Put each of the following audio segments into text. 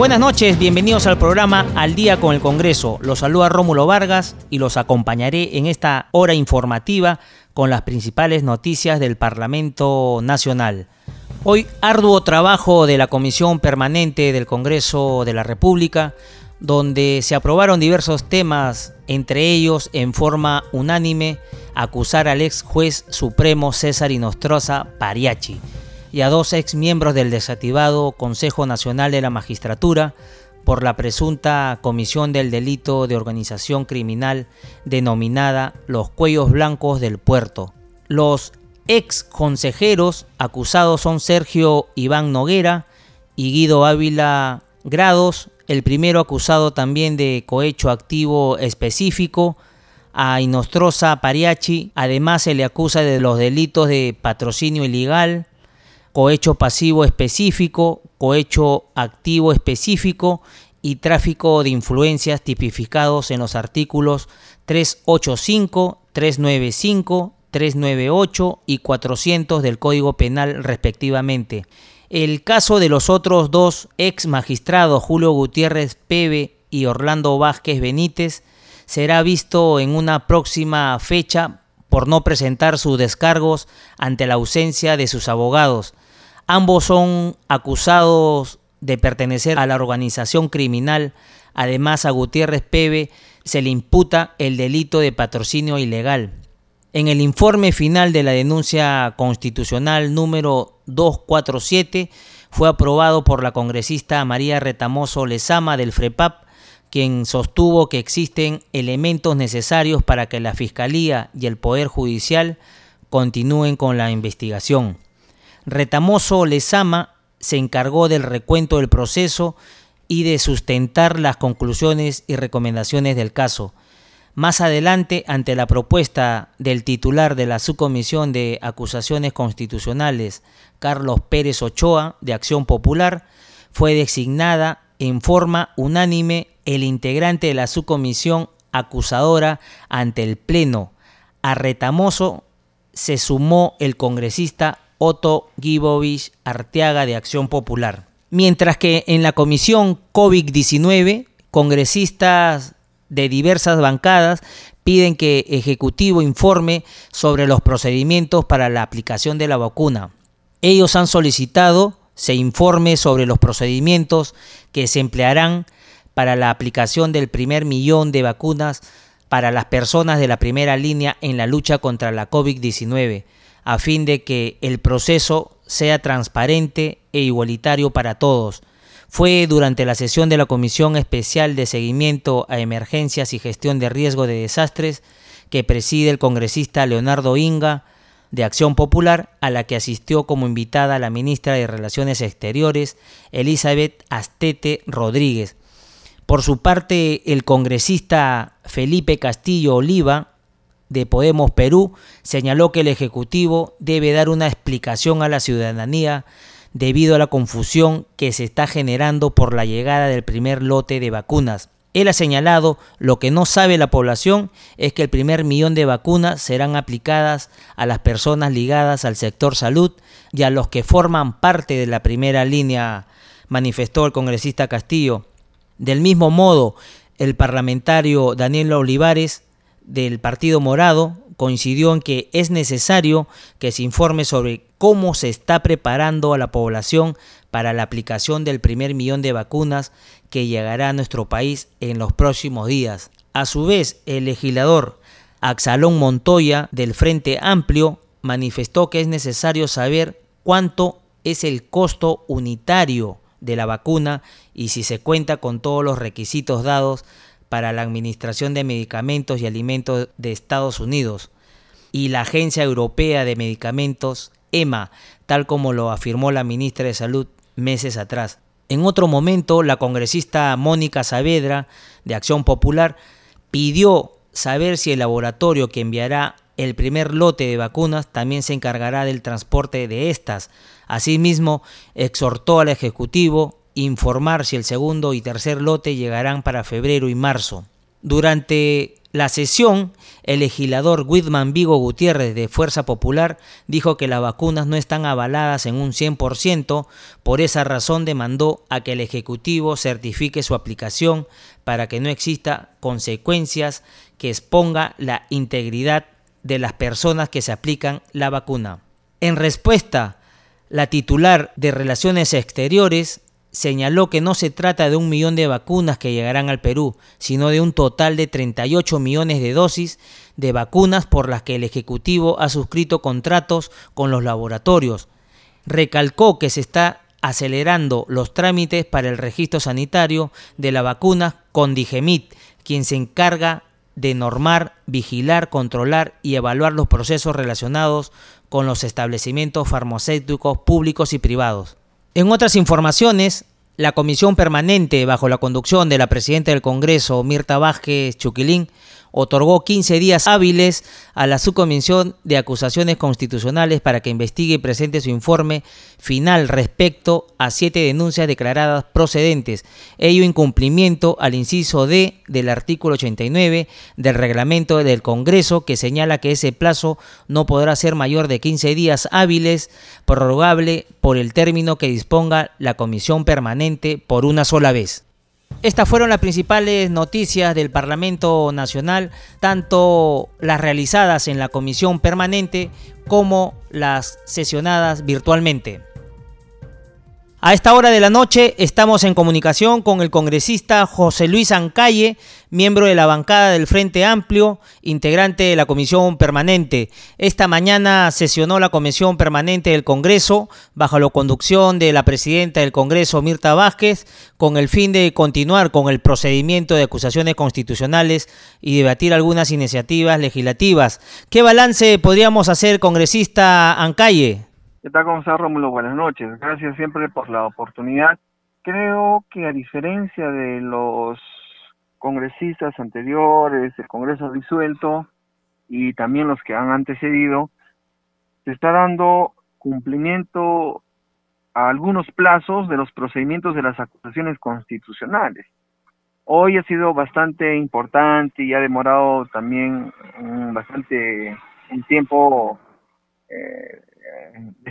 Buenas noches, bienvenidos al programa Al Día con el Congreso. Los saluda Rómulo Vargas y los acompañaré en esta hora informativa con las principales noticias del Parlamento Nacional. Hoy arduo trabajo de la Comisión Permanente del Congreso de la República, donde se aprobaron diversos temas, entre ellos en forma unánime acusar al ex juez supremo César Inostroza Pariachi y a dos ex miembros del desativado Consejo Nacional de la Magistratura por la presunta comisión del delito de organización criminal denominada los cuellos blancos del puerto. Los ex consejeros acusados son Sergio Iván Noguera y Guido Ávila Grados, el primero acusado también de cohecho activo específico, a Inostroza Pariachi, además se le acusa de los delitos de patrocinio ilegal, cohecho pasivo específico, cohecho activo específico y tráfico de influencias tipificados en los artículos 385, 395, 398 y 400 del Código Penal respectivamente. El caso de los otros dos ex magistrados, Julio Gutiérrez Pebe y Orlando Vázquez Benítez, será visto en una próxima fecha por no presentar sus descargos ante la ausencia de sus abogados. Ambos son acusados de pertenecer a la organización criminal. Además, a Gutiérrez Pebe se le imputa el delito de patrocinio ilegal. En el informe final de la denuncia constitucional número 247 fue aprobado por la congresista María Retamoso Lezama del FREPAP, quien sostuvo que existen elementos necesarios para que la Fiscalía y el Poder Judicial continúen con la investigación. Retamoso Lezama se encargó del recuento del proceso y de sustentar las conclusiones y recomendaciones del caso. Más adelante, ante la propuesta del titular de la Subcomisión de Acusaciones Constitucionales, Carlos Pérez Ochoa, de Acción Popular, fue designada en forma unánime el integrante de la subcomisión acusadora ante el Pleno. A Retamoso se sumó el congresista Otto Gibovich Arteaga de Acción Popular. Mientras que en la comisión COVID-19, congresistas de diversas bancadas piden que Ejecutivo informe sobre los procedimientos para la aplicación de la vacuna. Ellos han solicitado se informe sobre los procedimientos que se emplearán para la aplicación del primer millón de vacunas para las personas de la primera línea en la lucha contra la COVID-19 a fin de que el proceso sea transparente e igualitario para todos. Fue durante la sesión de la Comisión Especial de Seguimiento a Emergencias y Gestión de Riesgo de Desastres que preside el congresista Leonardo Inga de Acción Popular, a la que asistió como invitada la ministra de Relaciones Exteriores, Elizabeth Astete Rodríguez. Por su parte, el congresista Felipe Castillo Oliva de Podemos Perú señaló que el Ejecutivo debe dar una explicación a la ciudadanía debido a la confusión que se está generando por la llegada del primer lote de vacunas. Él ha señalado lo que no sabe la población es que el primer millón de vacunas serán aplicadas a las personas ligadas al sector salud y a los que forman parte de la primera línea, manifestó el congresista Castillo. Del mismo modo, el parlamentario Daniel Olivares del Partido Morado coincidió en que es necesario que se informe sobre cómo se está preparando a la población para la aplicación del primer millón de vacunas que llegará a nuestro país en los próximos días. A su vez, el legislador Axalón Montoya del Frente Amplio manifestó que es necesario saber cuánto es el costo unitario de la vacuna y si se cuenta con todos los requisitos dados para la Administración de Medicamentos y Alimentos de Estados Unidos y la Agencia Europea de Medicamentos, EMA, tal como lo afirmó la ministra de Salud meses atrás. En otro momento, la congresista Mónica Saavedra, de Acción Popular, pidió saber si el laboratorio que enviará el primer lote de vacunas también se encargará del transporte de estas. Asimismo, exhortó al Ejecutivo informar si el segundo y tercer lote llegarán para febrero y marzo. Durante la sesión, el legislador Whitman Vigo Gutiérrez de Fuerza Popular dijo que las vacunas no están avaladas en un 100%, por esa razón demandó a que el Ejecutivo certifique su aplicación para que no exista consecuencias que exponga la integridad de las personas que se aplican la vacuna. En respuesta, la titular de Relaciones Exteriores señaló que no se trata de un millón de vacunas que llegarán al Perú, sino de un total de 38 millones de dosis de vacunas por las que el Ejecutivo ha suscrito contratos con los laboratorios. Recalcó que se está acelerando los trámites para el registro sanitario de la vacuna con Digemit, quien se encarga de normar, vigilar, controlar y evaluar los procesos relacionados con los establecimientos farmacéuticos públicos y privados. En otras informaciones, la Comisión Permanente, bajo la conducción de la Presidenta del Congreso, Mirta Vázquez Chuquilín, otorgó 15 días hábiles a la Subcomisión de Acusaciones Constitucionales para que investigue y presente su informe final respecto a siete denuncias declaradas procedentes, ello en cumplimiento al inciso D del artículo 89 del reglamento del Congreso que señala que ese plazo no podrá ser mayor de 15 días hábiles, prorrogable por el término que disponga la Comisión Permanente por una sola vez. Estas fueron las principales noticias del Parlamento Nacional, tanto las realizadas en la comisión permanente como las sesionadas virtualmente. A esta hora de la noche estamos en comunicación con el congresista José Luis Ancalle, miembro de la bancada del Frente Amplio, integrante de la Comisión Permanente. Esta mañana sesionó la Comisión Permanente del Congreso bajo la conducción de la presidenta del Congreso, Mirta Vázquez, con el fin de continuar con el procedimiento de acusaciones constitucionales y debatir algunas iniciativas legislativas. ¿Qué balance podríamos hacer, congresista Ancalle? ¿Qué tal, Gonzalo Rómulo? Buenas noches. Gracias siempre por la oportunidad. Creo que a diferencia de los congresistas anteriores, el Congreso disuelto y también los que han antecedido, se está dando cumplimiento a algunos plazos de los procedimientos de las acusaciones constitucionales. Hoy ha sido bastante importante y ha demorado también bastante un tiempo eh,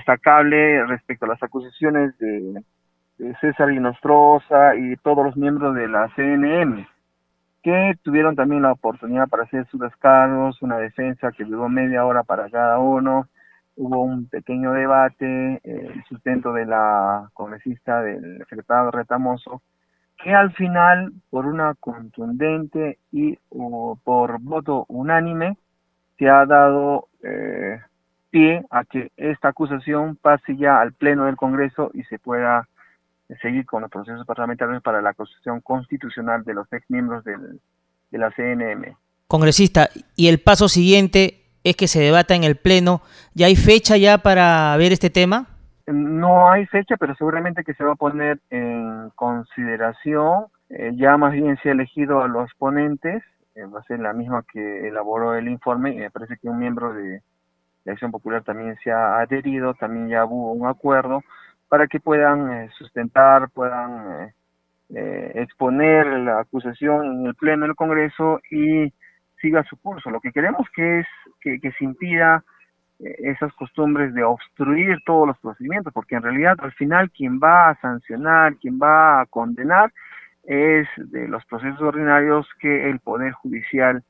destacable respecto a las acusaciones de, César Inostroza y todos los miembros de la CNM, que tuvieron también la oportunidad para hacer sus descargos, una defensa que duró media hora para cada uno, hubo un pequeño debate, eh, el sustento de la congresista del secretario Retamoso, que al final, por una contundente y por voto unánime, se ha dado eh, pie a que esta acusación pase ya al Pleno del Congreso y se pueda seguir con los procesos parlamentarios para la acusación constitucional de los ex miembros de la CNM. Congresista, y el paso siguiente es que se debata en el Pleno. ¿Ya hay fecha ya para ver este tema? No hay fecha, pero seguramente que se va a poner en consideración. Eh, ya más bien se ha elegido a los ponentes, eh, va a ser la misma que elaboró el informe y me parece que un miembro de, la Acción Popular también se ha adherido, también ya hubo un acuerdo para que puedan eh, sustentar, puedan eh, eh, exponer la acusación en el Pleno del Congreso y siga su curso. Lo que queremos que es que, que se impida esas costumbres de obstruir todos los procedimientos, porque en realidad al final quien va a sancionar, quien va a condenar es de los procesos ordinarios que el Poder Judicial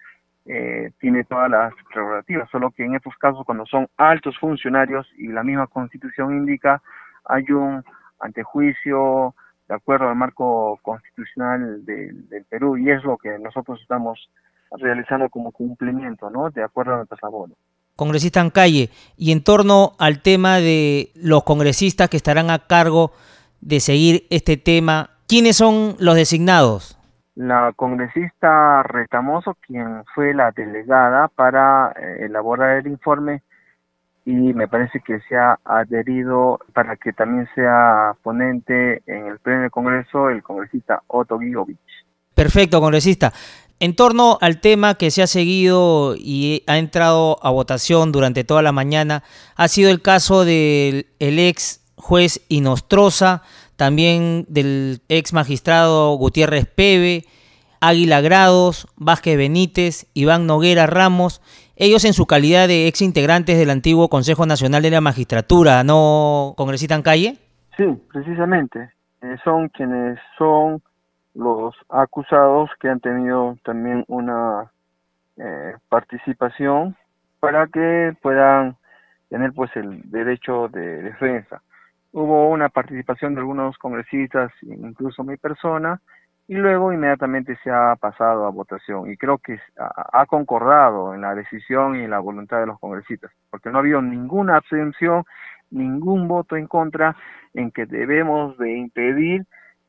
eh, tiene todas las prerrogativas, solo que en estos casos cuando son altos funcionarios y la misma constitución indica, hay un antejuicio de acuerdo al marco constitucional del Perú y es lo que nosotros estamos realizando como cumplimiento, ¿no? De acuerdo a nuestras labores. Congresista en calle, y en torno al tema de los congresistas que estarán a cargo de seguir este tema, ¿quiénes son los designados? La congresista Retamoso, quien fue la delegada para eh, elaborar el informe, y me parece que se ha adherido para que también sea ponente en el pleno del Congreso el congresista Otto Gigovich. Perfecto, congresista. En torno al tema que se ha seguido y ha entrado a votación durante toda la mañana, ha sido el caso del ex juez Inostroza, también del ex magistrado Gutiérrez Peve, Águila Grados, Vázquez Benítez, Iván Noguera Ramos, ellos en su calidad de ex integrantes del antiguo Consejo Nacional de la Magistratura, ¿no, congresista Calle? Sí, precisamente. Eh, son quienes son los acusados que han tenido también una eh, participación para que puedan tener pues el derecho de defensa. Hubo una participación de algunos congresistas, incluso mi persona, y luego inmediatamente se ha pasado a votación y creo que ha concordado en la decisión y en la voluntad de los congresistas, porque no ha habido ninguna abstención, ningún voto en contra en que debemos de impedir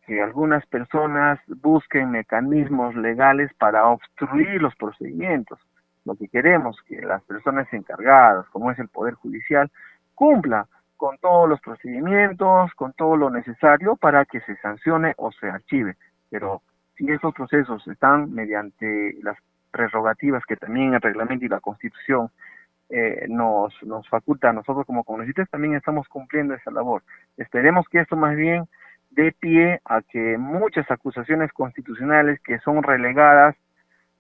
que algunas personas busquen mecanismos legales para obstruir los procedimientos. Lo que queremos que las personas encargadas, como es el Poder Judicial, cumpla con todos los procedimientos, con todo lo necesario para que se sancione o se archive pero si esos procesos están mediante las prerrogativas que también el reglamento y la constitución eh, nos, nos faculta a nosotros como congresistas, también estamos cumpliendo esa labor. Esperemos que esto más bien dé pie a que muchas acusaciones constitucionales que son relegadas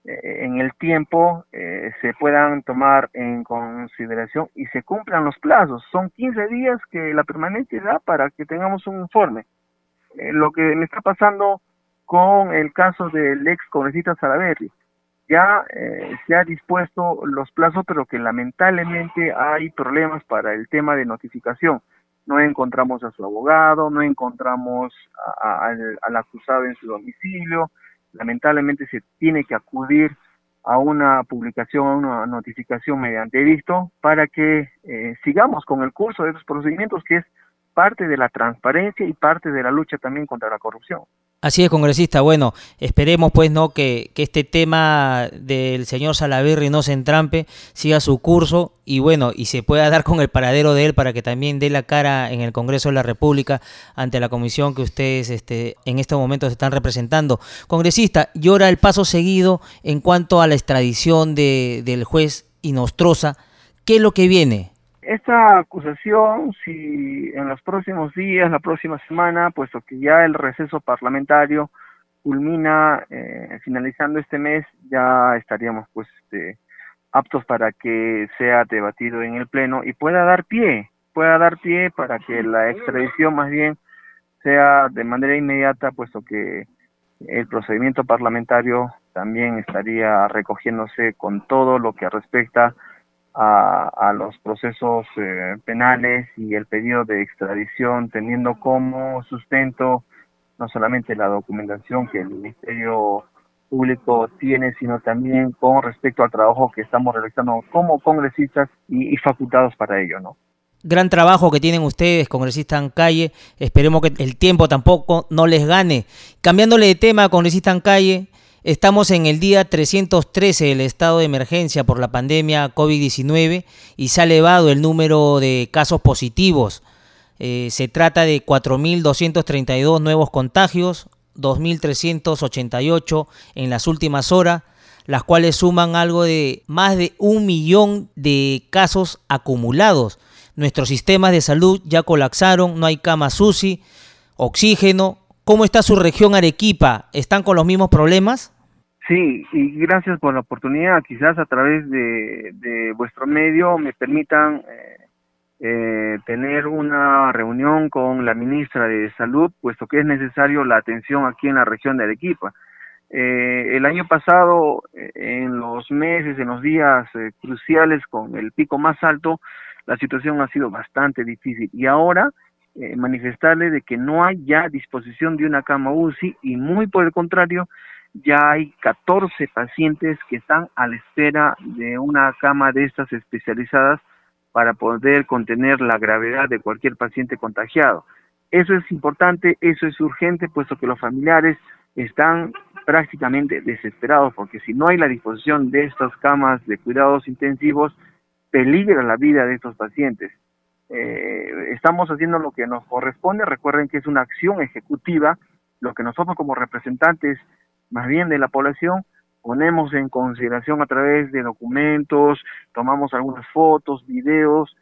en el tiempo eh, se puedan tomar en consideración y se cumplan los plazos. Son 15 días que la permanencia da para que tengamos un informe. lo que me está pasando con el caso del ex congresista Salaverri. Ya eh, se ha dispuesto los plazos, pero que lamentablemente hay problemas para el tema de notificación. No encontramos a su abogado, no encontramos al, acusado en su domicilio. Lamentablemente se tiene que acudir a una publicación, a una notificación mediante visto para que eh, sigamos con el curso de esos procedimientos que es parte de la transparencia y parte de la lucha también contra la corrupción. Así es, congresista. Bueno, esperemos pues no que, este tema del señor Salaverri no se entrampe, siga su curso y bueno, y se pueda dar con el paradero de él para que también dé la cara en el Congreso de la República ante la comisión que ustedes este, en estos momentos están representando. Congresista, llora el paso seguido en cuanto a la extradición de, del juez Inostroza. ¿Qué es lo que viene? Esta acusación, si en los próximos días, la próxima semana, puesto que ya el receso parlamentario culmina eh, finalizando este mes, ya estaríamos pues este, aptos para que sea debatido en el Pleno y pueda dar pie, pueda dar pie para que la extradición más bien sea de manera inmediata, puesto que el procedimiento parlamentario también estaría recogiéndose con todo lo que respecta a, los procesos eh, penales y el pedido de extradición, teniendo como sustento no solamente la documentación que el Ministerio Público tiene, sino también con respecto al trabajo que estamos realizando como congresistas y, facultados para ello, ¿no? Gran trabajo que tienen ustedes, congresistas en calle. Esperemos que el tiempo tampoco no les gane. Cambiándole de tema, congresista en calle, Estamos en el día 313 del estado de emergencia por la pandemia COVID-19 y se ha elevado el número de casos positivos. Eh, se trata de 4.232 nuevos contagios, 2.388 en las últimas horas, las cuales suman algo de más de un millón de casos acumulados. Nuestros sistemas de salud ya colapsaron, no hay camas UCI, oxígeno, ¿Cómo está su región Arequipa? ¿Están con los mismos problemas? Sí, y gracias por la oportunidad. Quizás a través de, vuestro medio me permitan eh, eh, tener una reunión con la ministra de Salud, puesto que es necesario la atención aquí en la región de Arequipa. Eh, el año pasado, en los meses, en los días cruciales con el pico más alto, la situación ha sido bastante difícil. Y ahora, eh, manifestarle de que no hay ya disposición de una cama UCI y muy por el contrario, ya hay 14 pacientes que están a la espera de una cama de estas especializadas para poder contener la gravedad de cualquier paciente contagiado. Eso es importante, eso es urgente, puesto que los familiares están prácticamente desesperados, porque si no hay la disposición de estas camas de cuidados intensivos, peligra la vida de estos pacientes. Eh, estamos haciendo lo que nos corresponde, recuerden que es una acción ejecutiva, lo que nosotros como representantes más bien de la población ponemos en consideración a través de documentos, tomamos algunas fotos, videos,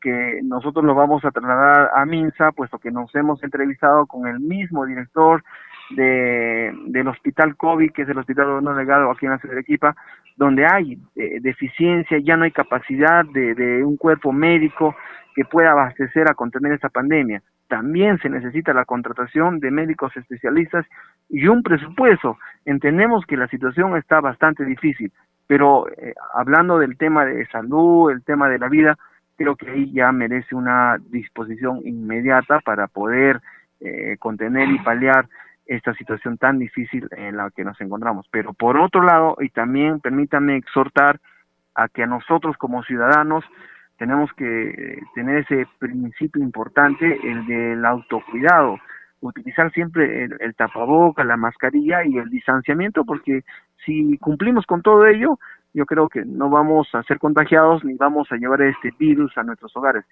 que nosotros lo vamos a trasladar a Minsa, puesto que nos hemos entrevistado con el mismo director de, del hospital COVID, que es el hospital no legado aquí en la ciudad de Arequipa, donde hay eh, deficiencia, ya no hay capacidad de, de un cuerpo médico que pueda abastecer a contener esta pandemia. También se necesita la contratación de médicos especialistas y un presupuesto. Entendemos que la situación está bastante difícil, pero eh, hablando del tema de salud, el tema de la vida, creo que ahí ya merece una disposición inmediata para poder eh, contener y paliar esta situación tan difícil en la que nos encontramos. Pero por otro lado, y también permítanme exhortar a que a nosotros como ciudadanos tenemos que tener ese principio importante, el del autocuidado, utilizar siempre el, el tapaboca, la mascarilla y el distanciamiento, porque si cumplimos con todo ello, yo creo que no vamos a ser contagiados ni vamos a llevar este virus a nuestros hogares.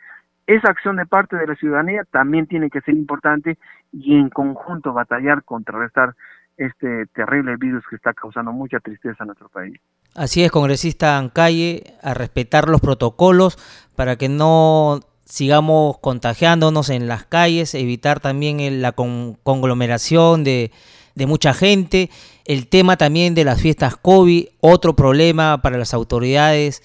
Esa acción de parte de la ciudadanía también tiene que ser importante y en conjunto batallar, contrarrestar este terrible virus que está causando mucha tristeza en nuestro país. Así es, congresista Ancalle, a respetar los protocolos para que no sigamos contagiándonos en las calles, evitar también la conglomeración de, de mucha gente. El tema también de las fiestas COVID, otro problema para las autoridades.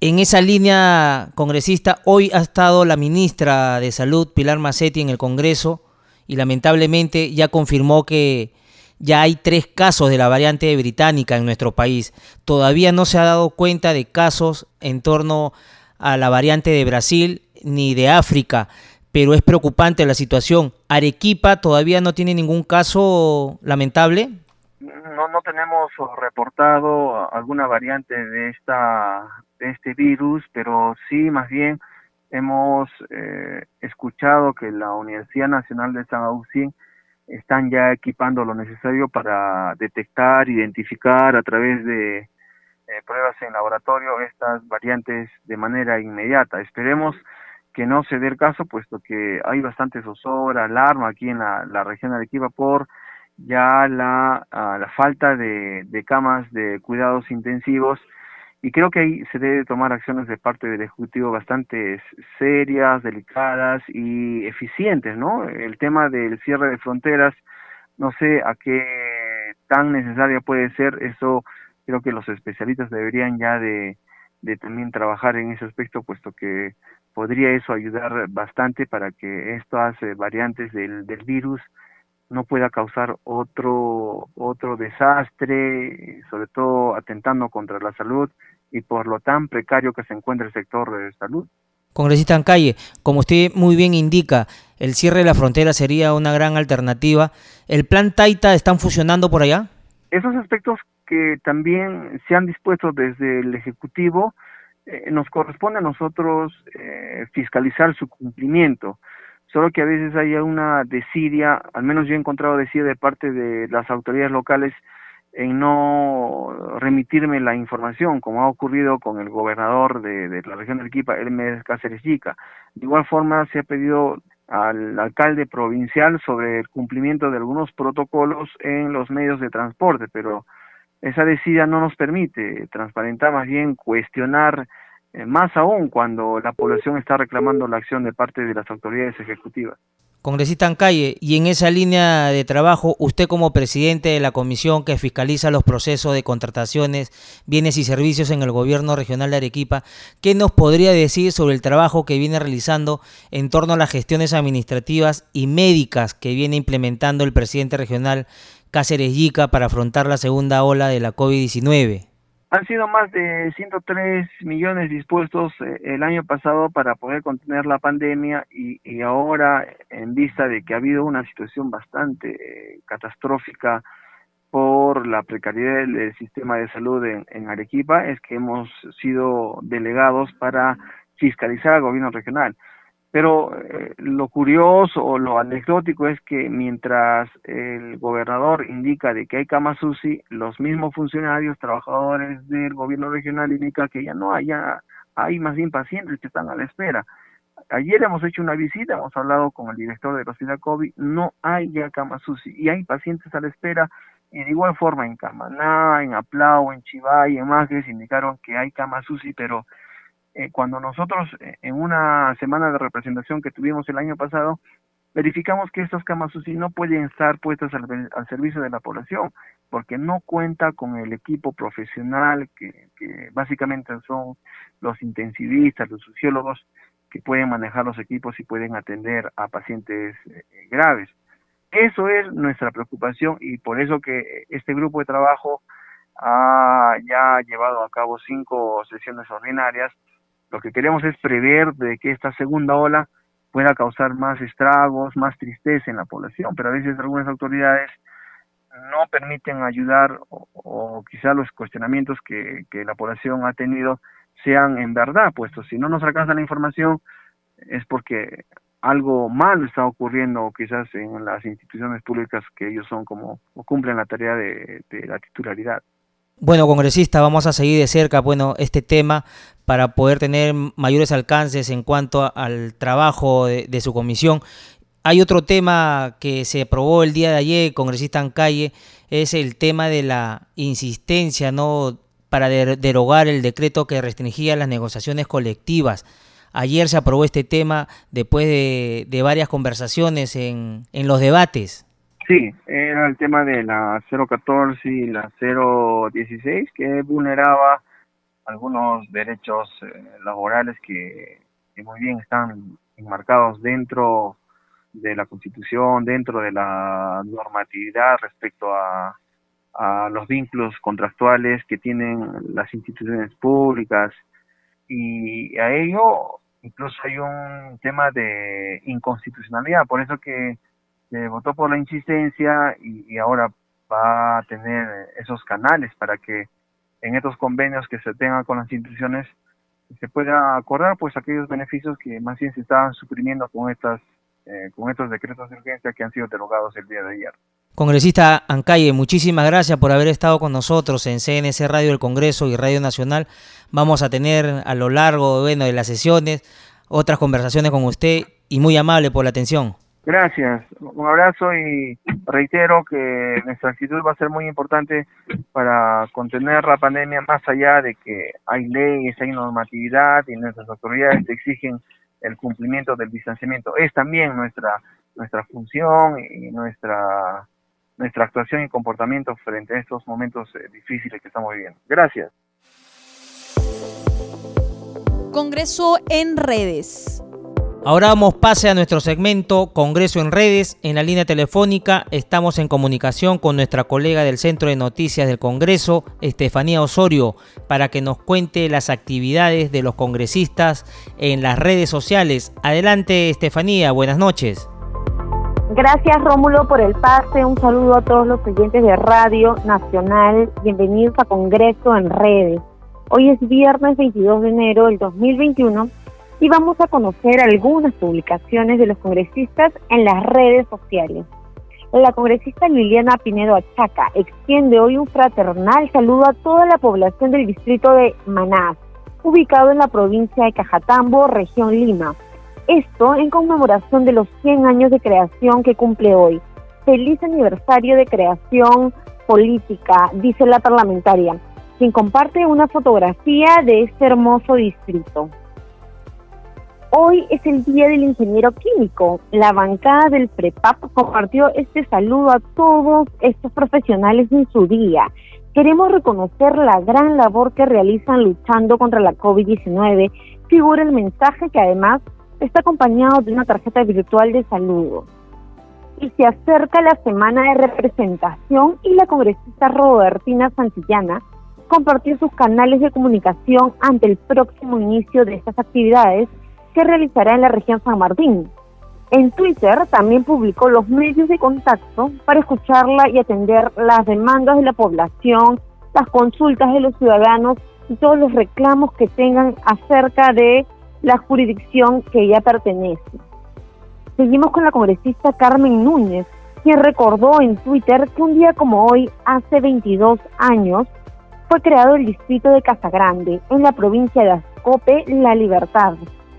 En esa línea, congresista, hoy ha estado la ministra de Salud, Pilar Macetti, en el Congreso y lamentablemente ya confirmó que ya hay tres casos de la variante británica en nuestro país. Todavía no se ha dado cuenta de casos en torno a la variante de Brasil ni de África pero es preocupante la situación. Arequipa todavía no tiene ningún caso lamentable. No, no tenemos reportado alguna variante de esta de este virus, pero sí más bien hemos eh, escuchado que la Universidad Nacional de San Agustín están ya equipando lo necesario para detectar, identificar a través de eh, pruebas en laboratorio estas variantes de manera inmediata. Esperemos que no se dé el caso, puesto que hay bastante zozobra, alarma aquí en la, región de Arequipa por ya la, ah, falta de camas de cuidados intensivos y creo que ahí se debe tomar acciones de parte del Ejecutivo bastante serias, delicadas y eficientes, ¿no? El tema del cierre de fronteras, no sé a qué tan necesaria puede ser, eso creo que los especialistas deberían ya de, de también trabajar en ese aspecto, puesto que podría eso ayudar bastante para que estas variantes del, del virus no pueda causar otro otro desastre, sobre todo atentando contra la salud y por lo tan precario que se encuentra el sector de salud. Congresista en calle, como usted muy bien indica, el cierre de la frontera sería una gran alternativa. ¿El plan Taita están funcionando por allá? Esos aspectos que también se han dispuesto desde el Ejecutivo, eh, nos corresponde a nosotros eh, fiscalizar su cumplimiento. Solo que a veces hay una desidia, al menos yo he encontrado desidia de parte de las autoridades locales en no remitirme la información, como ha ocurrido con el gobernador de, la región de Arequipa, Hermes Cáceres Yica. De igual forma, se ha pedido al alcalde provincial sobre el cumplimiento de algunos protocolos en los medios de transporte, pero esa decida no nos permite transparentar, más bien cuestionar más aún cuando la población está reclamando la acción de parte de las autoridades ejecutivas. Congresista Ancalle, y en esa línea de trabajo, usted como presidente de la comisión que fiscaliza los procesos de contrataciones, bienes y servicios en el gobierno regional de Arequipa, ¿qué nos podría decir sobre el trabajo que viene realizando en torno a las gestiones administrativas y médicas que viene implementando el presidente regional Cáceres Yica para afrontar la segunda ola de la COVID-19? Han sido más de 103 millones dispuestos eh, el año pasado para poder contener la pandemia y, ahora en vista de que ha habido una situación bastante eh, catastrófica por la precariedad del, sistema de salud en, Arequipa es que hemos sido delegados para fiscalizar al gobierno regional. Pero eh, lo curioso o lo anecdótico es que mientras el gobernador indica de que hay camas UCI, los mismos funcionarios, trabajadores del gobierno regional indican que ya no haya hay más bien pacientes que están a la espera. Ayer hemos hecho una visita, hemos hablado con el director de la hospital COVID, no hay ya camas UCI y hay pacientes a la espera y de igual forma en Camaná, en Aplau, en Chivay, en Magres indicaron que hay camas UCI, pero eh, cuando nosotros eh, en una semana de representación que tuvimos el año pasado, verificamos que estas camas UCI no pueden estar puestas al, servicio de la población porque no cuenta con el equipo profesional que, que básicamente son los intensivistas, los sociólogos que pueden manejar los equipos y pueden atender a pacientes eh, graves. Eso es nuestra preocupación y por eso que este grupo de trabajo ha ya llevado a cabo cinco sesiones ordinarias. Lo que queremos es prever de que esta segunda ola pueda causar más estragos, más tristeza en la población, pero a veces algunas autoridades no permiten ayudar o, o quizá los cuestionamientos que, la población ha tenido sean en verdad, puesto si no nos alcanza la información es porque algo malo está ocurriendo quizás en las instituciones públicas que ellos son como o cumplen la tarea de la titularidad. Bueno, congresista, vamos a seguir de cerca bueno, este tema para poder tener mayores alcances en cuanto al trabajo de, su comisión. Hay otro tema que se aprobó el día de ayer, congresista en calle, es el tema de la insistencia no para derogar el decreto que restringía las negociaciones colectivas. Ayer se aprobó este tema después de, varias conversaciones en, los debates. Sí, era el tema de la 014 y la 016 que vulneraba algunos derechos eh, laborales que, muy bien están enmarcados dentro de la Constitución, dentro de la normatividad respecto a los vínculos contractuales que tienen las instituciones públicas. Y a ello incluso hay un tema de inconstitucionalidad, por eso que se votó por la insistencia y, ahora va a tener esos canales para que en estos convenios que se tengan con las instituciones se pueda acordar pues aquellos beneficios que más bien se estaban suprimiendo con estas eh, con estos decretos de urgencia que han sido derogados el día de ayer. Congresista Ancalle, muchísimas gracias por haber estado con nosotros en CNC Radio del Congreso y Radio Nacional. Vamos a tener a lo largo de las sesiones otras conversaciones con usted y muy amable por la atención. Gracias, un abrazo y reitero que nuestra actitud va a ser muy importante para contener la pandemia más allá de que hay leyes, hay normatividad y nuestras autoridades exigen el cumplimiento del distanciamiento. Es también nuestra nuestra función y nuestra nuestra actuación y comportamiento frente a estos momentos eh, difíciles que estamos viviendo. Gracias. Congreso en redes. Ahora damos pase a nuestro segmento Congreso en redes. En la línea telefónica estamos en comunicación con nuestra colega del Centro de Noticias del Congreso, Estefanía Osorio, para que nos cuente las actividades de los congresistas en las redes sociales. Adelante, Estefanía, buenas noches. Gracias Rómulo por el pase, un saludo a todos los oyentes de Radio Nacional, bienvenidos a Congreso en Redes. Hoy es viernes 22 de enero del 2021 y vamos a conocer algunas publicaciones de los congresistas en las redes sociales. La congresista Liliana Pinedo Achaca extiende hoy un fraternal saludo a toda la población del distrito de Manás, ubicado en la provincia de Cajatambo, región Lima. Esto en conmemoración de los 100 años de creación que cumple hoy. Feliz aniversario de creación política, dice la parlamentaria, quien comparte una fotografía de este hermoso distrito. Hoy es el Día del Ingeniero Químico. La bancada del PREPAP compartió este saludo a todos estos profesionales en su día. Queremos reconocer la gran labor que realizan luchando contra la COVID-19. Figura el mensaje que además está acompañado de una tarjeta virtual de saludo. Y se acerca la semana de representación y la congresista Robertina Santillana compartió sus canales de comunicación ante el próximo inicio de estas actividades que realizará en la región San Martín. En Twitter también publicó los medios de contacto para escucharla y atender las demandas de la población, las consultas de los ciudadanos y todos los reclamos que tengan acerca de la jurisdicción que ella pertenece. Seguimos con la congresista Carmen Núñez, quien recordó en Twitter que un día como hoy, hace 22 años, fue creado el distrito de Casagrande, en la provincia de COPE La Libertad,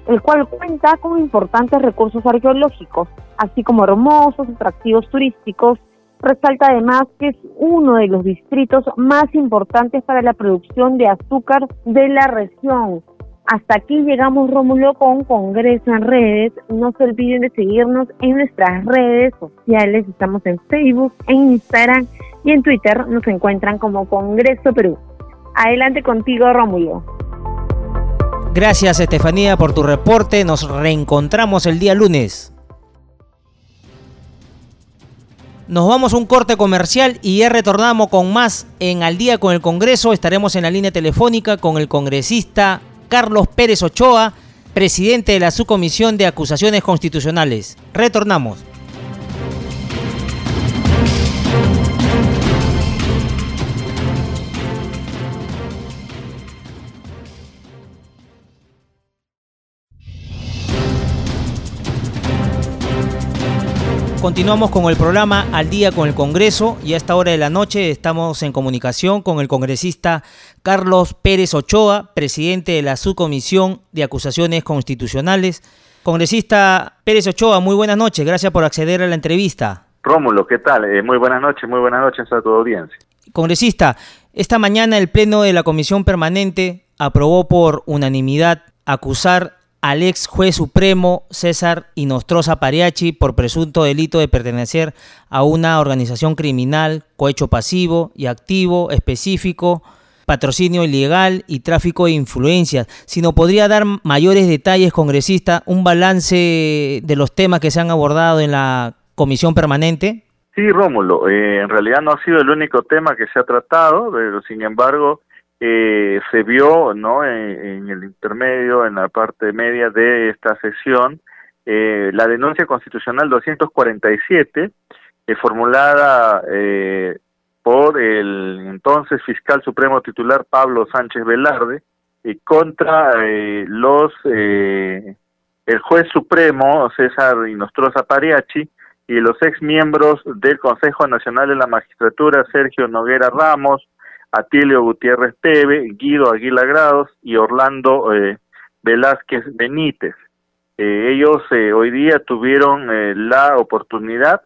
el cual cuenta con importantes recursos arqueológicos, así como hermosos atractivos turísticos. Resalta además que es uno de los distritos más importantes para la producción de azúcar de la región. Hasta aquí llegamos, Rómulo, con Congreso en redes. No se olviden de seguirnos en nuestras redes sociales. Estamos en Facebook, en Instagram y en Twitter. Nos encuentran como Congreso Perú. Adelante contigo, Rómulo. Gracias, Estefanía, por tu reporte. Nos reencontramos el día lunes. Nos vamos a un corte comercial y ya retornamos con más en Al día con el Congreso. Estaremos en la línea telefónica con el congresista Carlos Pérez Ochoa, presidente de la Subcomisión de Acusaciones Constitucionales. Retornamos. Continuamos con el programa Al día con el Congreso y a esta hora de la noche estamos en comunicación con el congresista Carlos Pérez Ochoa, presidente de la Subcomisión de Acusaciones Constitucionales. Congresista Pérez Ochoa, muy buenas noches, gracias por acceder a la entrevista. Rómulo, ¿qué tal? Eh, muy buenas noches, muy buenas noches a tu audiencia. Congresista, esta mañana el Pleno de la Comisión Permanente aprobó por unanimidad acusar al ex juez supremo César Inostroza Pariachi por presunto delito de pertenecer a una organización criminal, cohecho pasivo y activo específico, patrocinio ilegal y tráfico de influencias. Si no podría dar mayores detalles, congresista, un balance de los temas que se han abordado en la comisión permanente. Sí, Rómulo, eh, en realidad no ha sido el único tema que se ha tratado, pero sin embargo eh, se vio no en, el intermedio, en la parte media de esta sesión, eh, la denuncia constitucional 247, eh, formulada eh, por el entonces fiscal supremo titular Pablo Sánchez Velarde, contra los el juez supremo César Inostroza Pariachi y los ex miembros del Consejo Nacional de la Magistratura Sergio Noguera Ramos, Atilio Gutiérrez Peve, Guido Aguila Grados y Orlando eh, Velázquez Benítez. Eh, ellos eh, hoy día tuvieron la oportunidad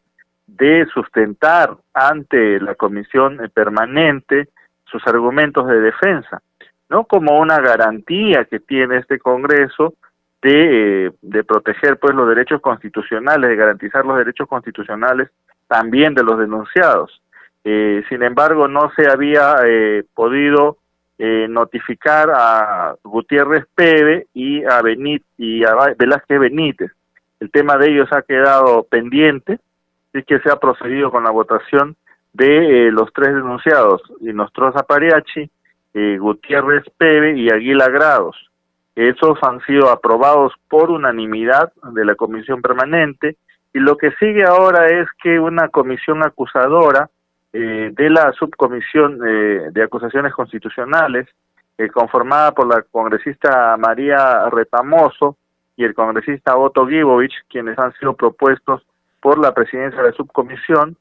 de sustentar ante la comisión permanente sus argumentos de defensa, no como una garantía que tiene este Congreso de, de proteger pues los derechos constitucionales, de garantizar los derechos constitucionales también de los denunciados. Eh, sin embargo, no se había eh, podido eh, notificar a Gutiérrez Pebe y a, Benít y a Velázquez Benítez. El tema de ellos ha quedado pendiente, y que se ha procedido con la votación de los tres denunciados, Inostroza Pariachi, Gutiérrez Pebe y Aguila Grados. Esos han sido aprobados por unanimidad de la comisión permanente y lo que sigue ahora es que una comisión acusadora eh, de la subcomisión eh, de acusaciones constitucionales, eh, conformada por la congresista María Retamoso y el congresista Otto Gibovich, quienes han sido propuestos por la presidencia de la subcomisión,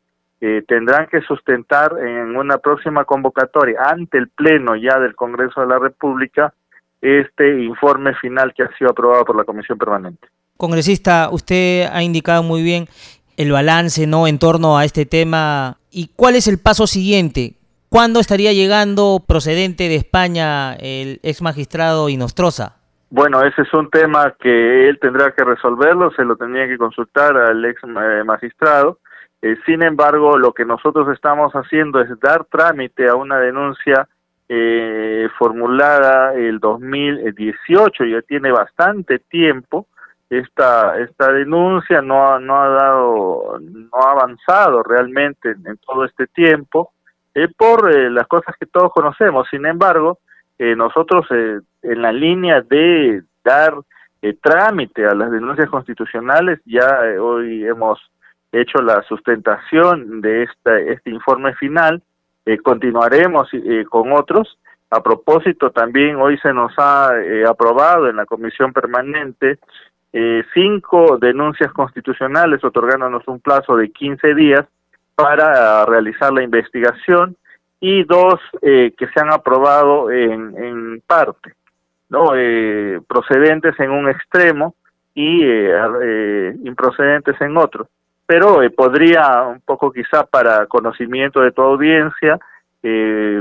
tendrán que sustentar en una próxima convocatoria ante el Pleno ya del Congreso de la República este informe final que ha sido aprobado por la Comisión Permanente. Congresista, usted ha indicado muy bien el balance no en torno a este tema y cuál es el paso siguiente. ¿Cuándo estaría llegando procedente de España el ex magistrado Inostroza? Bueno, ese es un tema que él tendrá que resolverlo, se lo tendría que consultar al ex eh, magistrado. Eh, sin embargo, lo que nosotros estamos haciendo es dar trámite a una denuncia eh, formulada el 2018, ya tiene bastante tiempo, esta esta denuncia no ha, no ha dado no ha avanzado realmente en, todo este tiempo eh, por eh, las cosas que todos conocemos. Sin embargo eh, nosotros en la línea de dar trámite a las denuncias constitucionales ya hoy hemos hecho la sustentación de esta, este informe final continuaremos con otros. A propósito, también hoy se nos ha aprobado en la comisión permanente eh, cinco denuncias constitucionales otorgándonos un plazo de 15 días para realizar la investigación y dos eh, que se han aprobado en, en parte. no eh, procedentes en un extremo y eh, improcedentes en otro. Pero podría un poco quizá para conocimiento de tu audiencia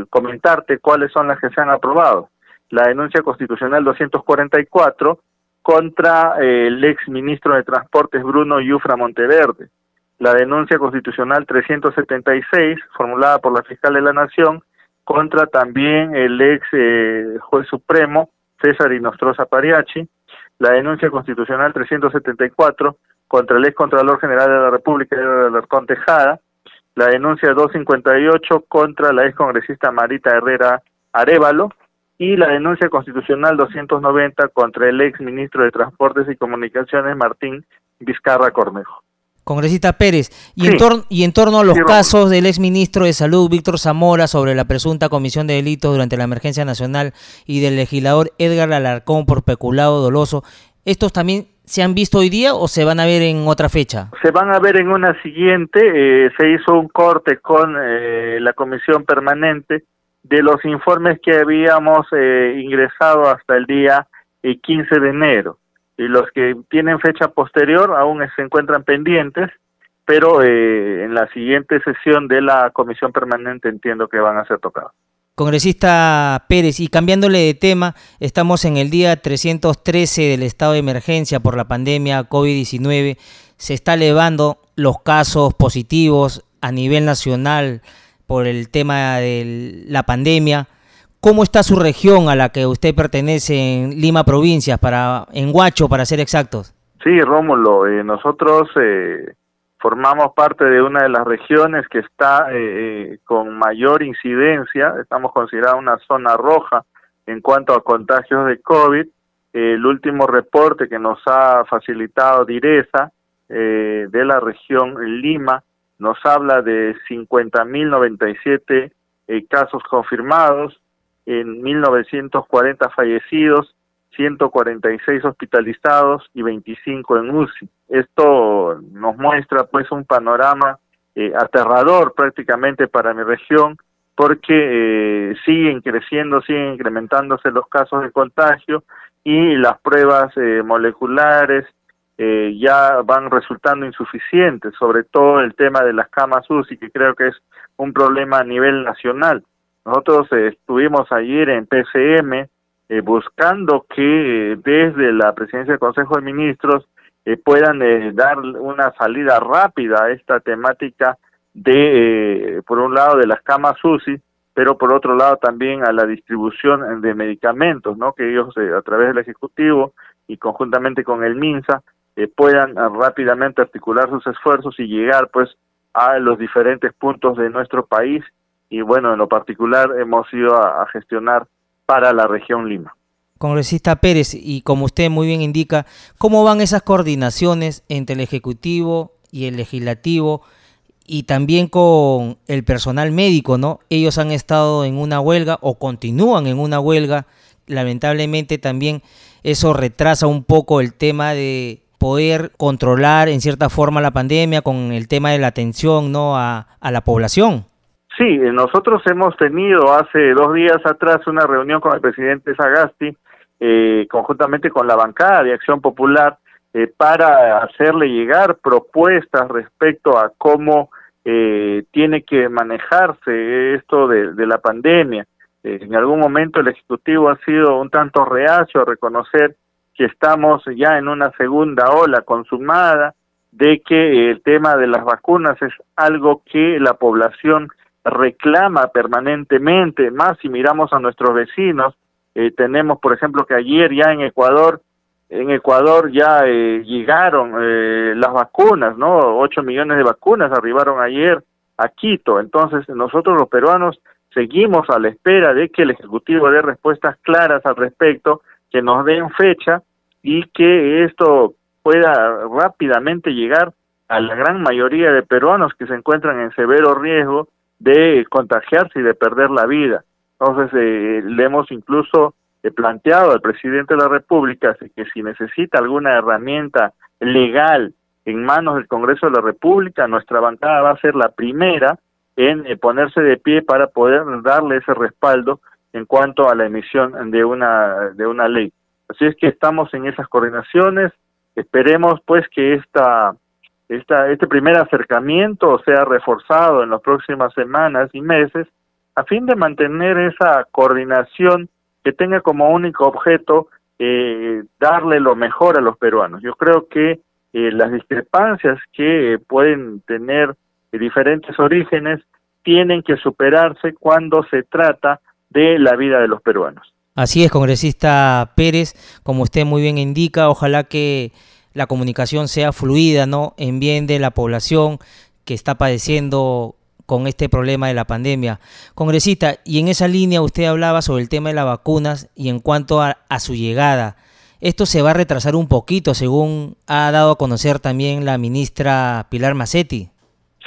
comentarte cuáles son las que se han aprobado. La denuncia constitucional 244 contra el ex ministro de Transportes Bruno Yufra Monteverde. La denuncia constitucional 376, formulada por la fiscal de la Nación, contra también el ex eh, juez supremo César Inostroza Pariachi, la denuncia constitucional 374 contra el ex Contralor General de la República, Alarcón Tejada, la denuncia 258 contra la ex congresista Marita Herrera Arevalo y la denuncia constitucional 290 contra el ex ministro de Transportes y Comunicaciones Martín Vizcarra Cornejo. Congresista Pérez, y, en, y en torno a los casos del ex ministro de Salud, Víctor Zamora, sobre la presunta comisión de delitos durante la emergencia nacional y del legislador Edgar Alarcón por peculado doloso, ¿estos también se han visto hoy día o se van a ver en otra fecha? Se van a ver en una siguiente. Eh, se hizo un corte con eh, la comisión permanente de los informes que habíamos eh, ingresado hasta el día 15 de enero y los que tienen fecha posterior aún se encuentran pendientes, pero eh, en la siguiente sesión de la comisión permanente entiendo que van a ser tocados. Congresista Pérez, y cambiándole de tema, estamos en el día 313 del estado de emergencia por la pandemia COVID-19. Se está elevando los casos positivos a nivel nacional por el tema de la pandemia. ¿Cómo está su región a la que usted pertenece en Lima Provincias, para, en Huacho, para ser exactos? Sí, Rómulo, eh, nosotros eh, formamos parte de una de las regiones que está eh, con mayor incidencia, estamos considerados una zona roja en cuanto a contagios de COVID. el último reporte que nos ha facilitado Direza de la región Lima nos habla de 50.097 casos confirmados, en 1940 fallecidos, 146 hospitalizados y 25 en UCI. Esto nos muestra pues un panorama eh, aterrador prácticamente para mi región porque eh, siguen creciendo, siguen incrementándose los casos de contagio y las pruebas eh, moleculares ya van resultando insuficientes, sobre todo el tema de las camas UCI, que creo que es un problema a nivel nacional. Nosotros eh, estuvimos ayer en PCM eh, buscando que eh, desde la presidencia del Consejo de Ministros puedan dar una salida rápida a esta temática de, por un lado, de las camas UCI, pero por otro lado también a la distribución de medicamentos, ¿no? Que ellos a través del Ejecutivo y conjuntamente con el MINSA puedan rápidamente articular sus esfuerzos y llegar pues a los diferentes puntos de nuestro país y bueno, en lo particular hemos ido a, gestionar para la región Lima. Congresista Pérez, y como usted muy bien indica, ¿cómo van esas coordinaciones entre el Ejecutivo y el Legislativo y también con el personal médico, ¿no? Ellos han estado en una huelga o continúan en una huelga. Lamentablemente también eso retrasa un poco el tema de poder controlar en cierta forma la pandemia con el tema de la atención, ¿no? a la población. Sí, eh, nosotros hemos tenido hace dos días atrás una reunión con el presidente Sagasti, eh, conjuntamente con la bancada de Acción Popular, eh, para hacerle llegar propuestas respecto a cómo tiene que manejarse esto de, de la pandemia. en algún momento el Ejecutivo ha sido un tanto reacio a reconocer que estamos ya en una segunda ola consumada, de que el tema de las vacunas es algo que la población reclama permanentemente, más si miramos a nuestros vecinos, eh, tenemos por ejemplo que ayer ya en Ecuador, en Ecuador ya eh, llegaron eh, las vacunas, ¿no? 8 millones de vacunas arribaron ayer a Quito, entonces nosotros los peruanos seguimos a la espera de que el Ejecutivo dé respuestas claras al respecto, que nos den fecha y que esto pueda rápidamente llegar a la gran mayoría de peruanos que se encuentran en severo riesgo de contagiarse y de perder la vida. Entonces, eh, le hemos incluso eh, planteado al presidente de la República que si necesita alguna herramienta legal en manos del Congreso de la República, nuestra bancada va a ser la primera en eh, ponerse de pie para poder darle ese respaldo en cuanto a la emisión de una de una ley. Así es que estamos en esas coordinaciones. Esperemos pues que esta, esta este primer acercamiento sea reforzado en las próximas semanas y meses a fin de mantener esa coordinación que tenga como único objeto eh, darle lo mejor a los peruanos. Yo creo que eh, las discrepancias que pueden tener diferentes orígenes tienen que superarse cuando se trata de la vida de los peruanos. Así es, congresista Pérez, como usted muy bien indica, ojalá que la comunicación sea fluida, ¿no? En bien de la población que está padeciendo con este problema de la pandemia. Congresista, y en esa línea usted hablaba sobre el tema de las vacunas y en cuanto a, a su llegada. Esto se va a retrasar un poquito, según ha dado a conocer también la ministra Pilar Macetti.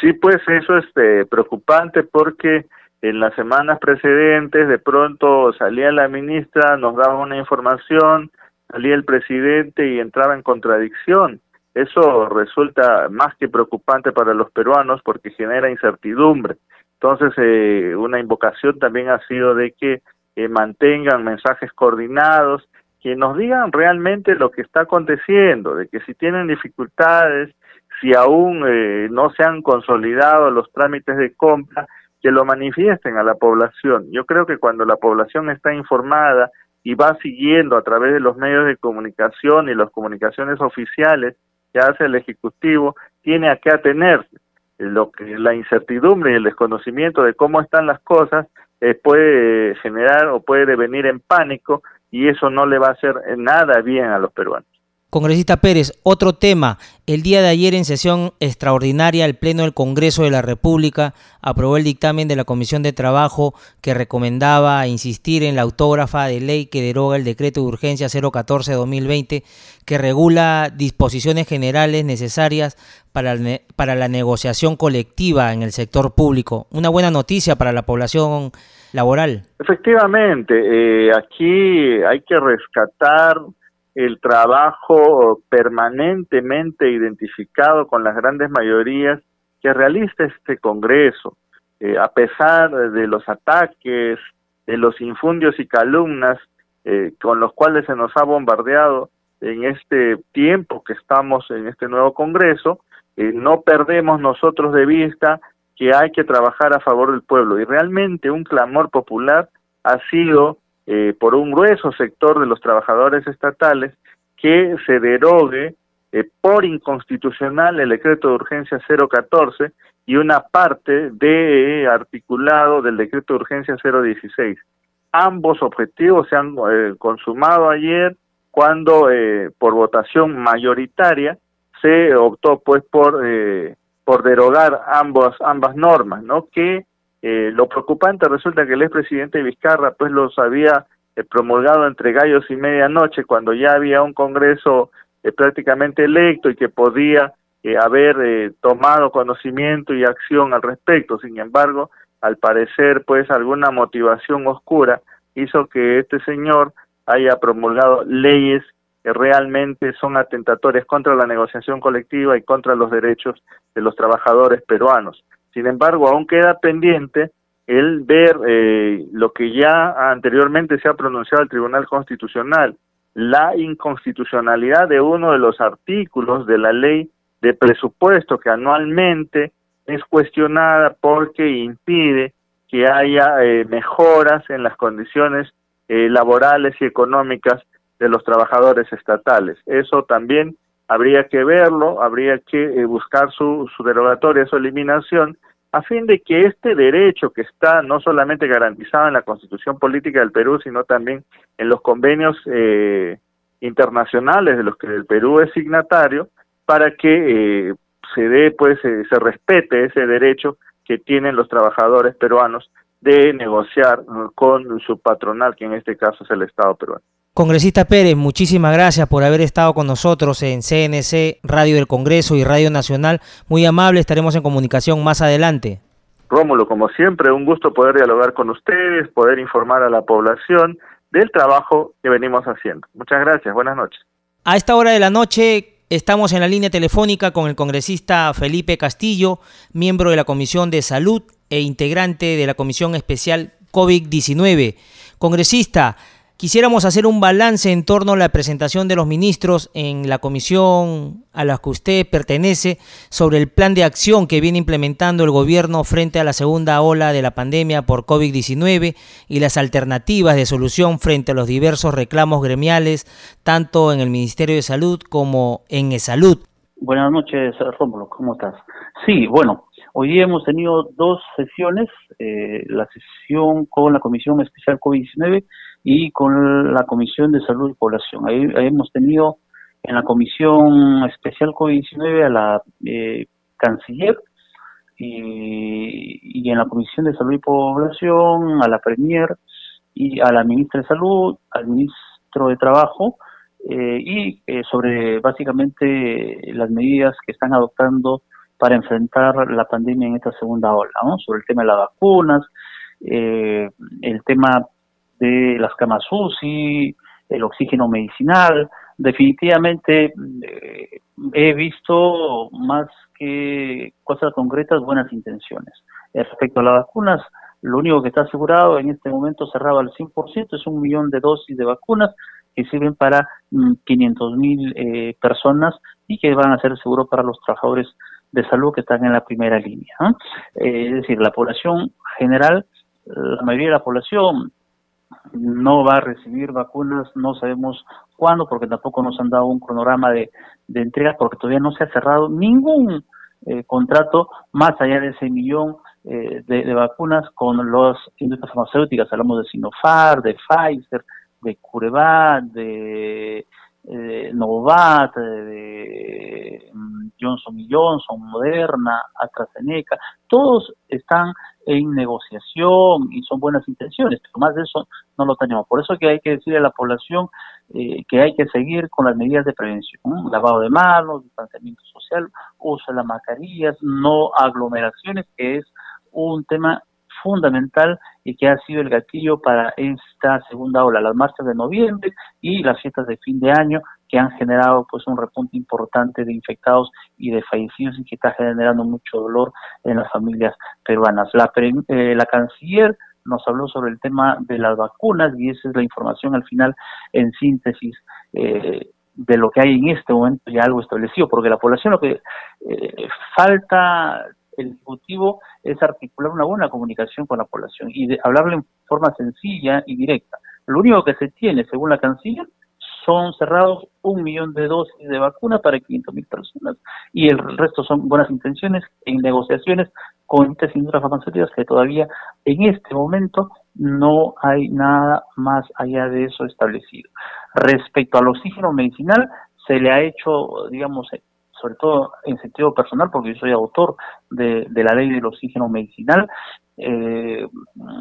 Sí, pues eso es eh, preocupante porque en las semanas precedentes de pronto salía la ministra, nos daba una información, salía el presidente y entraba en contradicción. Eso resulta más que preocupante para los peruanos porque genera incertidumbre. Entonces, eh, una invocación también ha sido de que eh, mantengan mensajes coordinados, que nos digan realmente lo que está aconteciendo, de que si tienen dificultades, si aún eh, no se han consolidado los trámites de compra, que lo manifiesten a la población. Yo creo que cuando la población está informada y va siguiendo a través de los medios de comunicación y las comunicaciones oficiales que hace el Ejecutivo, tiene a qué atenerse. Lo que la incertidumbre y el desconocimiento de cómo están las cosas eh, puede generar o puede devenir en pánico y eso no le va a hacer nada bien a los peruanos. Congresista Pérez, otro tema. El día de ayer en sesión extraordinaria el Pleno del Congreso de la República aprobó el dictamen de la Comisión de Trabajo que recomendaba insistir en la autógrafa de ley que deroga el decreto de urgencia 014-2020 que regula disposiciones generales necesarias para, para la negociación colectiva en el sector público. Una buena noticia para la población laboral. Efectivamente, eh, aquí hay que rescatar el trabajo permanentemente identificado con las grandes mayorías que realiza este Congreso. Eh, a pesar de los ataques, de los infundios y calumnas eh, con los cuales se nos ha bombardeado en este tiempo que estamos en este nuevo Congreso, eh, no perdemos nosotros de vista que hay que trabajar a favor del pueblo y realmente un clamor popular ha sido eh, por un grueso sector de los trabajadores estatales que se derogue eh, por inconstitucional el decreto de urgencia 014 y una parte de articulado del decreto de urgencia 016. Ambos objetivos se han eh, consumado ayer cuando por votación mayoritaria se optó pues por por derogar ambas ambas normas, ¿no? Que eh, lo preocupante resulta que el expresidente Vizcarra pues los había eh, promulgado entre gallos y medianoche cuando ya había un Congreso eh, prácticamente electo y que podía haber tomado conocimiento y acción al respecto. Sin embargo, al parecer pues alguna motivación oscura hizo que este señor haya promulgado leyes que realmente son atentatorias contra la negociación colectiva y contra los derechos de los trabajadores peruanos. Sin embargo, aún queda pendiente el ver eh, lo que ya anteriormente se ha pronunciado el Tribunal Constitucional, la inconstitucionalidad de uno de los artículos de la ley de presupuesto que anualmente es cuestionada porque impide que haya eh, mejoras en las condiciones eh, laborales y económicas de los trabajadores estatales. Eso también habría que verlo, habría que eh, buscar su, su derogatoria, su eliminación, a fin de que este derecho que está no solamente garantizado en la Constitución Política del Perú, sino también en los convenios eh, internacionales de los que el Perú es signatario, para que eh, se dé, pues, se respete ese derecho que tienen los trabajadores peruanos de negociar con su patronal, que en este caso es el Estado peruano. Congresista Pérez, muchísimas gracias por haber estado con nosotros en CNC, Radio del Congreso y Radio Nacional. Muy amable, estaremos en comunicación más adelante. Rómulo, como siempre, un gusto poder dialogar con ustedes, poder informar a la población del trabajo que venimos haciendo. Muchas gracias, buenas noches. A esta hora de la noche estamos en la línea telefónica con el congresista Felipe Castillo, miembro de la Comisión de Salud e integrante de la Comisión Especial COVID-19. Congresista, Quisiéramos hacer un balance en torno a la presentación de los ministros en la comisión a la que usted pertenece sobre el plan de acción que viene implementando el gobierno frente a la segunda ola de la pandemia por COVID-19 y las alternativas de solución frente a los diversos reclamos gremiales, tanto en el Ministerio de Salud como en E-Salud. Buenas noches, Rómulo, ¿cómo estás? Sí, bueno, hoy hemos tenido dos sesiones, eh, la sesión con la Comisión Especial COVID-19 y con la Comisión de Salud y Población. Ahí, hemos tenido en la Comisión Especial COVID-19 a la eh, Canciller y, y, en la Comisión de Salud y Población a la Premier y a la Ministra de Salud, al Ministro de Trabajo eh, y eh, sobre básicamente las medidas que están adoptando para enfrentar la pandemia en esta segunda ola, ¿no? sobre el tema de las vacunas, eh, el tema de las camas UCI, el oxígeno medicinal. Definitivamente eh, he visto más que cosas concretas, buenas intenciones. Respecto a las vacunas, lo único que está asegurado en este momento cerrado al 100% es un millón de dosis de vacunas que sirven para 500 mm, mil eh, personas y que van a ser seguros para los trabajadores de salud que están en la primera línea. Eh, es decir, la población general, la mayoría de la población no va a recibir vacunas, no sabemos cuándo, porque tampoco nos han dado un cronograma de, de entrega, porque todavía no se ha cerrado ningún eh, contrato más allá de ese millón eh, de, vacunas con las industrias farmacéuticas. Hablamos de Sinopharm, de Pfizer, de CureVac, de eh, Novat, de mm, Johnson Johnson, Moderna, AstraZeneca, todos están en negociación y son buenas intenciones, pero más de eso no lo tenemos. Por eso que hay que decirle a la población eh, que hay que seguir con las medidas de prevención, lavado de manos, distanciamiento social, uso de las mascarillas, no aglomeraciones, que es un tema fundamental y que ha sido el gatillo para esta segunda ola, las marchas de noviembre y las fiestas de fin de año que han generado pues un repunte importante de infectados y de fallecidos y que está generando mucho dolor en las familias peruanas. La, eh, la canciller nos habló sobre el tema de las vacunas y esa es la información al final en síntesis eh, de lo que hay en este momento ya algo establecido, porque la población lo que eh, falta el Ejecutivo es articular una buena comunicación con la población y de hablarle en forma sencilla y directa. Lo único que se tiene, según la canciller, son cerrados un millón de dosis de vacuna para 500 mil personas y el resto son buenas intenciones en negociaciones con estas industrias farmacéuticas que todavía en este momento no hay nada más allá de eso establecido. Respecto al oxígeno medicinal, se le ha hecho, digamos, sobre todo en sentido personal, porque yo soy autor de, la ley del oxígeno medicinal, eh,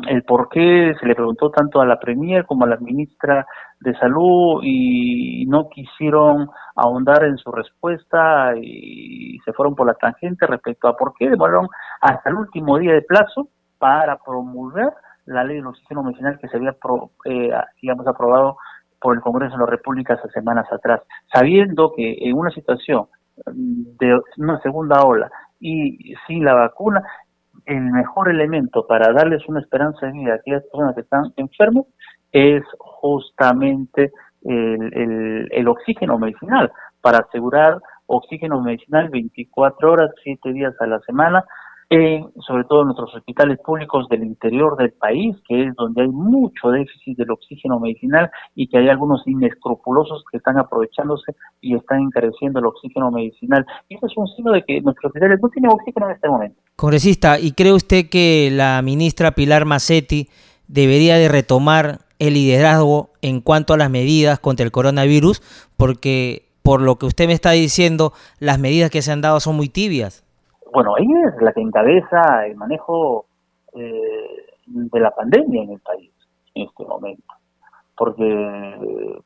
el por qué se le preguntó tanto a la Premier como a la ministra de Salud y no quisieron ahondar en su respuesta y se fueron por la tangente respecto a por qué demoraron hasta el último día de plazo para promulgar la ley del oxígeno medicinal que se había, eh, digamos, aprobado por el Congreso de la República hace semanas atrás, sabiendo que en una situación de una segunda ola. Y sin la vacuna, el mejor elemento para darles una esperanza de vida a aquellas personas que están enfermas es justamente el, el, oxígeno medicinal, para asegurar oxígeno medicinal 24 horas, 7 días a la semana, sobre todo en nuestros hospitales públicos del interior del país, que es donde hay mucho déficit del oxígeno medicinal y que hay algunos inescrupulosos que están aprovechándose y están encareciendo el oxígeno medicinal. Y eso es un signo de que nuestros hospitales no tienen oxígeno en este momento. Congresista, ¿y cree usted que la ministra Pilar Macetti debería de retomar el liderazgo en cuanto a las medidas contra el coronavirus? Porque por lo que usted me está diciendo, las medidas que se han dado son muy tibias bueno, ella es la que encabeza el manejo eh, de la pandemia en el país en este momento, porque eh,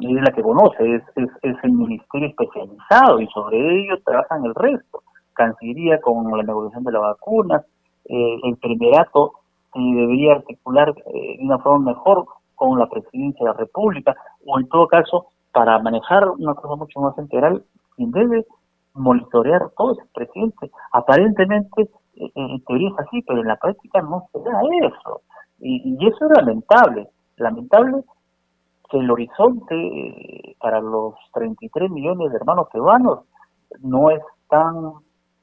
ella es la que conoce, es, es, el ministerio especializado y sobre ello trabajan el resto. Cancillería con la negociación de la vacuna, eh, el primerato debería articular de una forma mejor con la presidencia de la República, o en todo caso, para manejar una cosa mucho más integral, quien debe monitorear todo ese presidente. Aparentemente, eh, en teoría es así, pero en la práctica no se da eso. Y, eso es lamentable. lamentable que el horizonte eh, para los 33 millones de hermanos peruanos no es tan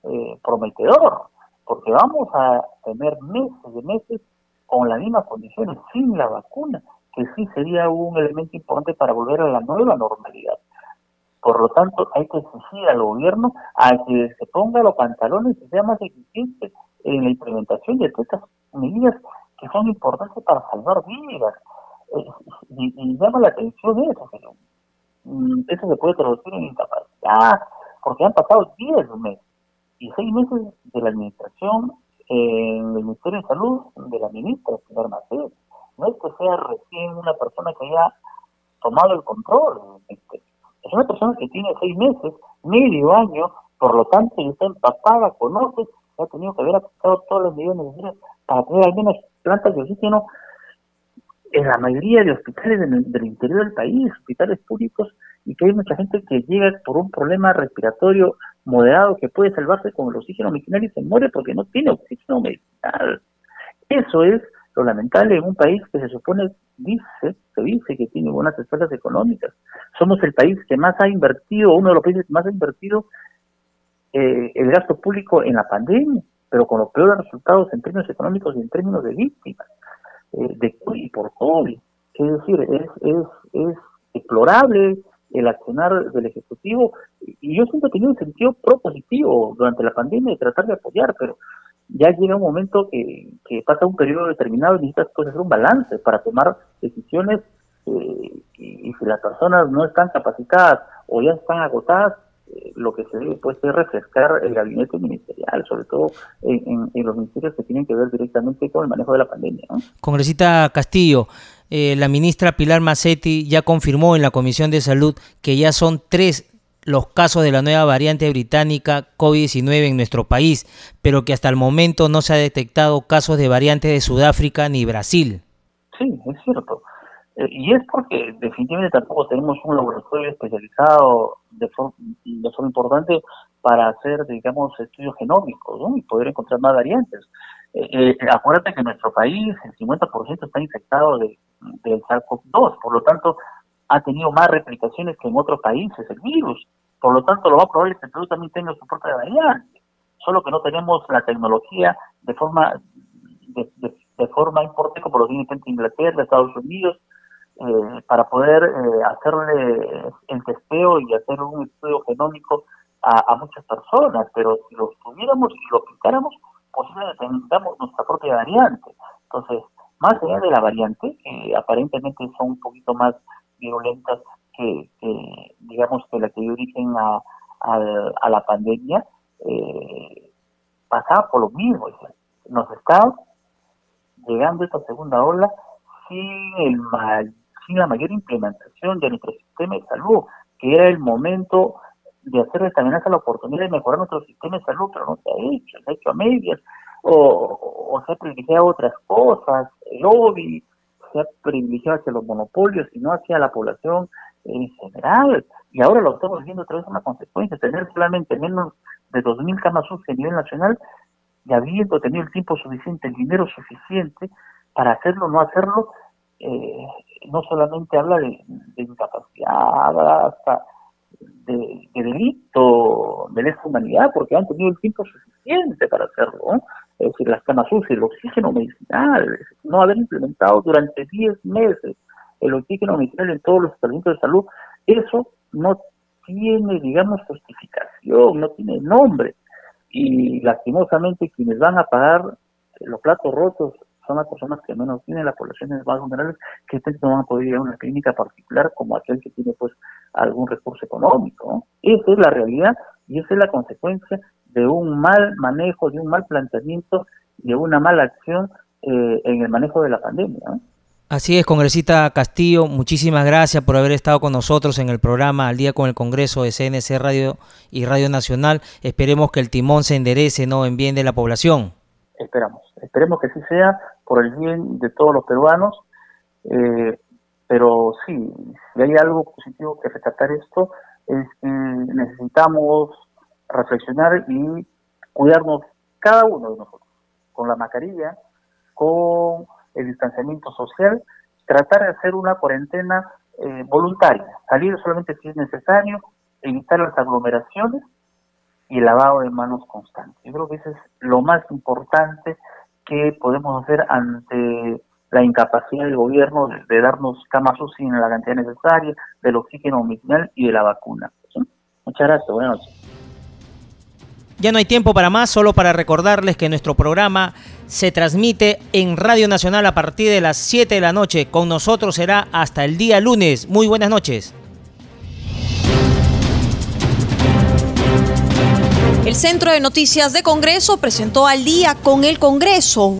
eh, prometedor, porque vamos a tener meses y meses con las mismas condiciones sin la vacuna, que sí sería un elemento importante para volver a la nueva normalidad. Por lo tanto, hay que exigir al gobierno a que se ponga los pantalones y sea más eficiente en la implementación de estas medidas que son importantes para salvar vidas. Eh, y, llama la atención eso, pero mm, eso se puede traducir en incapacidad, porque han pasado 10 meses y 6 meses de la administración en el Ministerio de Salud de la ministra, señor Maceo. No es que sea recién una persona que haya tomado el control. Este, una persona que tiene seis meses, medio año, por lo tanto, está empapada, conoce, ha tenido que haber aplicado todas las medidas necesarias para tener al menos plantas de oxígeno en la mayoría de hospitales del, interior del país, hospitales públicos, y que hay mucha gente que llega por un problema respiratorio moderado que puede salvarse con el oxígeno medicinal y se muere porque no tiene oxígeno medicinal. Eso es lo lamentable en un país que se supone, dice, se dice que tiene buenas esferas económicas. Somos el país que más ha invertido, uno de los países que más ha invertido eh, el gasto público en la pandemia, pero con los peores resultados en términos económicos y en términos de víctimas eh, de y por COVID. Es decir, es, es, es deplorable el accionar del Ejecutivo y yo siempre he tenido un sentido propositivo durante la pandemia de tratar de apoyar, pero ya llega un momento que, pasa un periodo determinado y necesitas pues, hacer un balance para tomar decisiones eh, y, si las personas no están capacitadas o ya están agotadas, eh, lo que se debe pues es refrescar el gabinete ministerial, sobre todo en, los ministerios que tienen que ver directamente con el manejo de la pandemia. Congresista Castillo, eh, la ministra Pilar Macetti ya confirmó en la Comisión de Salud que ya son tres los casos de la nueva variante británica COVID-19 en nuestro país, pero que hasta el momento no se ha detectado casos de variantes de Sudáfrica ni Brasil. Sí, es cierto. Eh, y es porque definitivamente tampoco tenemos un laboratorio especializado de, forma, importante para hacer, digamos, estudios genómicos y poder encontrar más variantes. Eh, eh, acuérdate que en nuestro país el 50% está infectado de, del SARS-CoV-2, por lo tanto ha tenido más replicaciones que en otros países el virus. Por lo tanto, lo más probable es que Perú también tenga su propia variante, solo que no tenemos la tecnología de forma de, forma importante como lo tiene Inglaterra, Estados Unidos, eh, para poder eh, hacerle el testeo y hacer un estudio genómico a, muchas personas, pero si lo tuviéramos y lo aplicáramos, posiblemente tengamos nuestra propia variante. Entonces, más allá de la variante, que aparentemente son un poquito más virulentas que, digamos que la que dio origen a, la pandemia eh, pasaba por lo mismo. Nos está llegando esta segunda ola sin, el sin la mayor implementación de nuestro sistema de salud, que era el momento de hacer también hasta la oportunidad de mejorar nuestro sistema de salud, pero no se ha hecho, se ha hecho a medias, o, o se ha privilegiado otras cosas, el lobby, se ha privilegiado hacia los monopolios y no hacia la población en general. Y ahora lo estamos viendo otra vez una consecuencia, tener solamente menos de 2.000 camas UCI a nivel nacional y habiendo tenido el tiempo suficiente, el dinero suficiente para hacerlo o no hacerlo, eh, no solamente habla de, incapacidad, hasta de, delito, de lesa humanidad, porque han tenido el tiempo suficiente para hacerlo. Es decir, las camas UCI, el oxígeno medicinal, no haber implementado durante 10 meses el oxígeno medicinal en todos los establecimientos de salud, eso no tiene, digamos, justificación, no tiene nombre. Y lastimosamente quienes van a pagar los platos rotos son las personas que menos tienen, las poblaciones más vulnerables, que no van a poder ir a una clínica particular como aquel que tiene pues algún recurso económico. Esa es la realidad y esa es la consecuencia de un mal manejo, de un mal planteamiento, de una mala acción eh, en el manejo de la pandemia. Así es, congresista Castillo, muchísimas gracias por haber estado con nosotros en el programa Al día con el Congreso de CNC Radio y Radio Nacional. Esperemos que el timón se enderece, ¿no?, en bien de la población. Esperamos, esperemos que así sea por el bien de todos los peruanos. Eh, pero sí, si hay algo positivo que rescatar esto, es que necesitamos reflexionar y cuidarnos cada uno de nosotros, con la mascarilla, con el distanciamiento social tratar de hacer una cuarentena eh, voluntaria, salir solamente si es necesario, evitar las aglomeraciones y el lavado de manos constante. Yo creo que eso es lo más importante que podemos hacer ante la incapacidad del gobierno de, darnos camas UCI la cantidad necesaria, del oxígeno medicinal y de la vacuna. Muchas gracias, buenas noches. Ya no hay tiempo para más, solo para recordarles que nuestro programa se transmite en Radio Nacional a partir de las 7 de la noche. Con nosotros será hasta el día lunes. Muy buenas noches. El Centro de Noticias de Congreso presentó al día con el Congreso